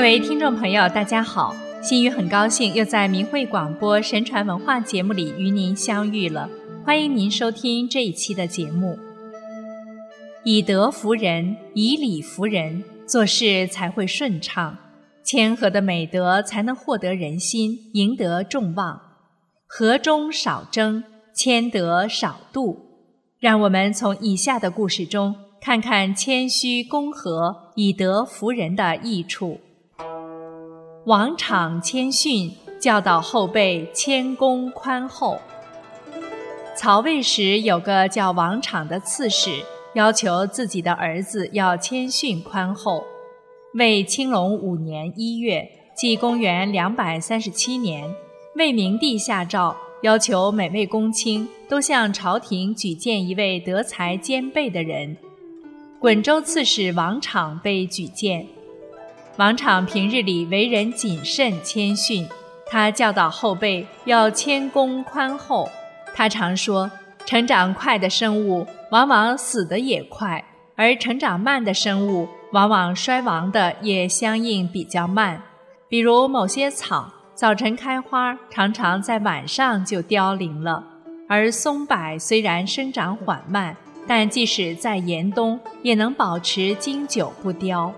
各位听众朋友，大家好！心雨很高兴又在明慧广播神传文化节目里与您相遇了，欢迎您收听这一期的节目。以德服人，以礼服人，做事才会顺畅。谦和的美德才能获得人心，赢得众望。和中少争，谦德少妒。让我们从以下的故事中看看谦虚恭和、以德服人的益处。王昶谦逊，教导后辈谦恭宽厚。曹魏时有个叫王昶的刺史，要求自己的儿子要谦逊宽厚。魏青龙五年一月，即公元两百三十七年，魏明帝下诏，要求每位公卿都向朝廷举荐一位德才兼备的人。滚州刺史王昶被举荐。王昶平日里为人谨慎谦逊，他教导后辈要谦恭宽厚。他常说，成长快的生物往往死得也快，而成长慢的生物。往往衰亡的也相应比较慢，比如某些草早晨开花，常常在晚上就凋零了；而松柏虽然生长缓慢，但即使在严冬也能保持经久不凋。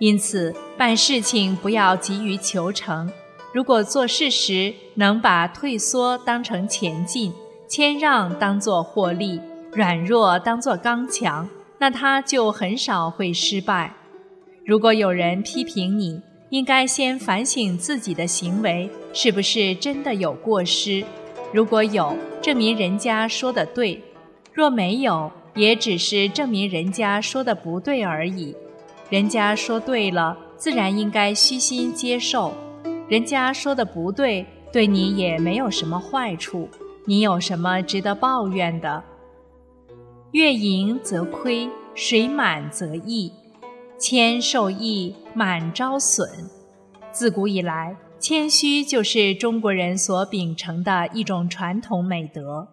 因此，办事情不要急于求成。如果做事时能把退缩当成前进，谦让当作获利，软弱当作刚强。那他就很少会失败。如果有人批评你，应该先反省自己的行为是不是真的有过失。如果有，证明人家说的对；若没有，也只是证明人家说的不对而已。人家说对了，自然应该虚心接受；人家说的不对，对你也没有什么坏处。你有什么值得抱怨的？月盈则亏，水满则溢，谦受益，满招损。自古以来，谦虚就是中国人所秉承的一种传统美德。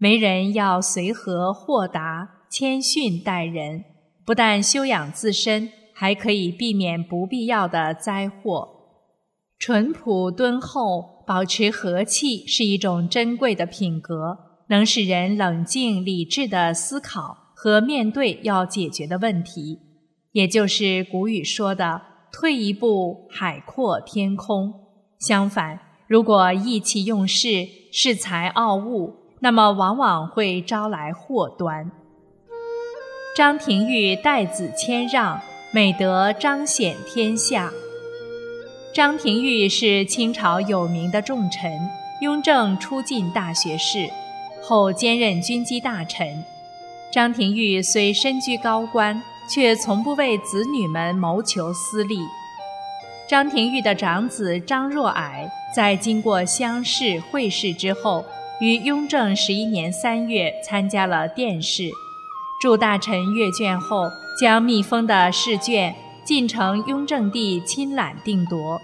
为人要随和豁达、谦逊待人，不但修养自身，还可以避免不必要的灾祸。淳朴敦厚、保持和气，是一种珍贵的品格。能使人冷静理智地思考和面对要解决的问题，也就是古语说的“退一步，海阔天空”。相反，如果意气用事、恃才傲物，那么往往会招来祸端。张廷玉待子谦让，美德彰显天下。张廷玉是清朝有名的重臣，雍正初进大学士。后兼任军机大臣，张廷玉虽身居高官，却从不为子女们谋求私利。张廷玉的长子张若蔼，在经过乡试、会试之后，于雍正十一年三月参加了殿试，驻大臣阅卷后，将密封的试卷进呈雍正帝亲览定夺。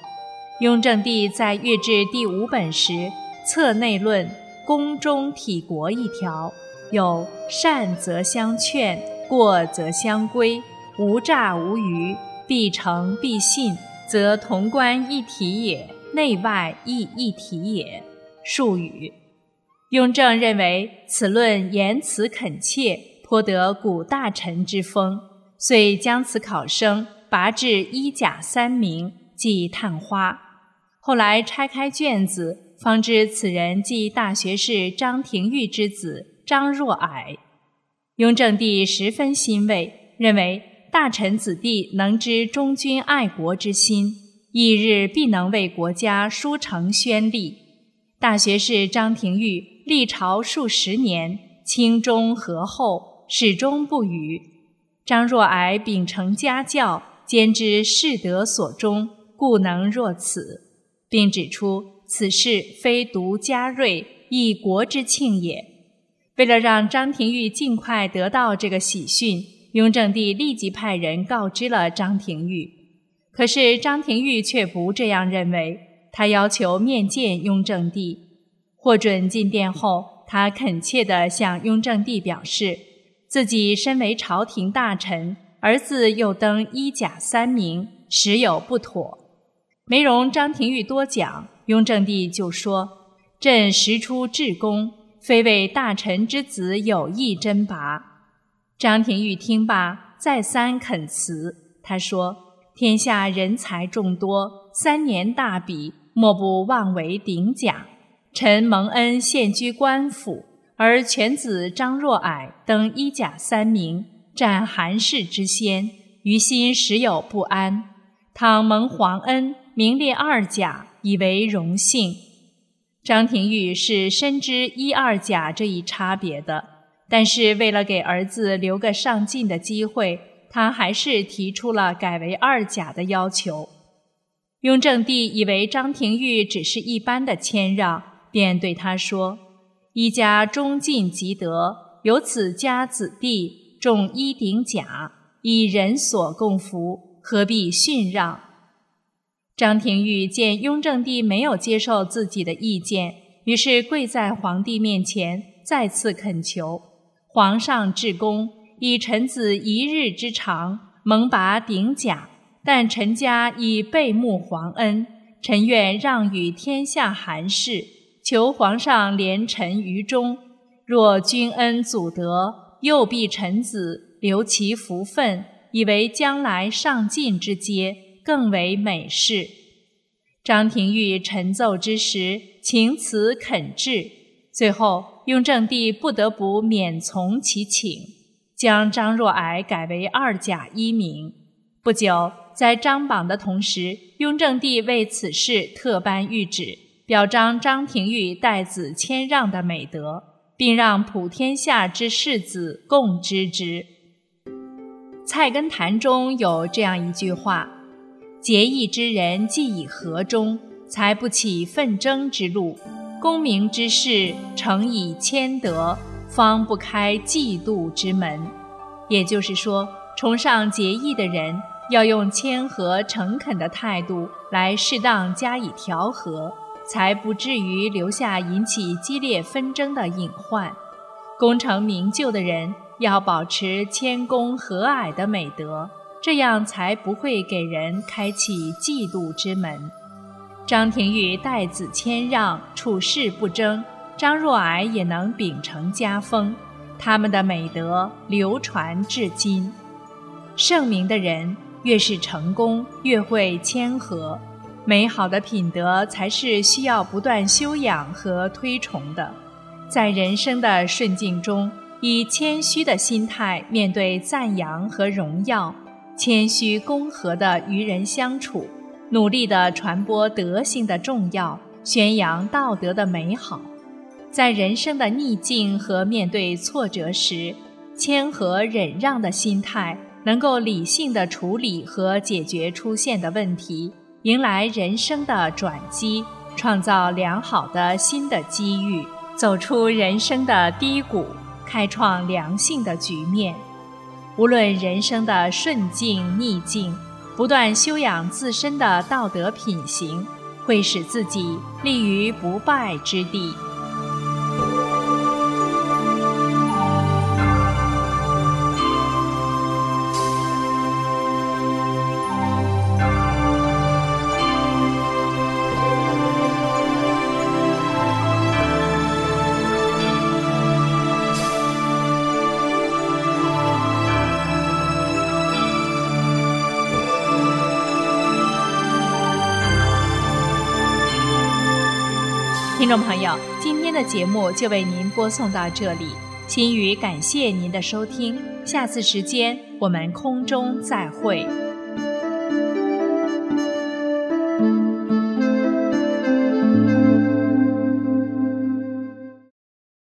雍正帝在阅至第五本时，册内论。宫中体国一条，有善则相劝，过则相规，无诈无虞，必诚必信，则潼关一体也，内外亦一体也。术语，雍正认为此论言辞恳切，颇得古大臣之风，遂将此考生拔至一甲三名，即探花。后来拆开卷子。方知此人即大学士张廷玉之子张若霭，雍正帝十分欣慰，认为大臣子弟能知忠君爱国之心，翌日必能为国家书成宣立。大学士张廷玉历朝数十年，清忠和厚，始终不渝。张若蔼秉承家教，兼之士德所终，故能若此，并指出。此事非独家瑞，亦国之庆也。为了让张廷玉尽快得到这个喜讯，雍正帝立即派人告知了张廷玉。可是张廷玉却不这样认为，他要求面见雍正帝。获准进殿后，他恳切地向雍正帝表示，自己身为朝廷大臣，儿子又登一甲三名，实有不妥。没容张廷玉多讲，雍正帝就说：“朕实出至公，非为大臣之子有意征拔。”张廷玉听罢，再三恳辞。他说：“天下人才众多，三年大比，莫不妄为鼎甲。臣蒙恩现居官府，而犬子张若矮登一甲三名，占韩氏之先，于心时有不安。倘蒙皇恩。”名列二甲，以为荣幸。张廷玉是深知一二甲这一差别的，但是为了给儿子留个上进的机会，他还是提出了改为二甲的要求。雍正帝以为张廷玉只是一般的谦让，便对他说：“一家忠尽即德，有此家子弟重一顶甲，以人所共服，何必逊让？”张廷玉见雍正帝没有接受自己的意见，于是跪在皇帝面前，再次恳求皇上至公，以臣子一日之长，蒙拔顶甲，但臣家已背慕皇恩，臣愿让与天下寒士，求皇上怜臣于中。若君恩祖德，又必臣子留其福分，以为将来上进之阶。更为美事。张廷玉陈奏之时，情辞恳挚，最后雍正帝不得不免从其请，将张若矮改为二甲一名。不久，在张榜的同时，雍正帝为此事特颁谕旨，表彰张廷玉待子谦让的美德，并让普天下之士子共知之。《菜根谭》中有这样一句话。节义之人，既以和中，才不起纷争之路；功名之士，诚以谦德，方不开嫉妒之门。也就是说，崇尚节义的人，要用谦和诚恳的态度来适当加以调和，才不至于留下引起激烈纷争的隐患。功成名就的人，要保持谦恭和蔼的美德。这样才不会给人开启嫉妒之门。张廷玉待子谦让，处事不争，张若矮也能秉承家风，他们的美德流传至今。圣明的人越是成功，越会谦和。美好的品德才是需要不断修养和推崇的。在人生的顺境中，以谦虚的心态面对赞扬和荣耀。谦虚恭和的与人相处，努力地传播德性的重要，宣扬道德的美好。在人生的逆境和面对挫折时，谦和忍让的心态，能够理性地处理和解决出现的问题，迎来人生的转机，创造良好的新的机遇，走出人生的低谷，开创良性的局面。无论人生的顺境逆境，不断修养自身的道德品行，会使自己立于不败之地。听众朋友，今天的节目就为您播送到这里，心语感谢您的收听，下次时间我们空中再会。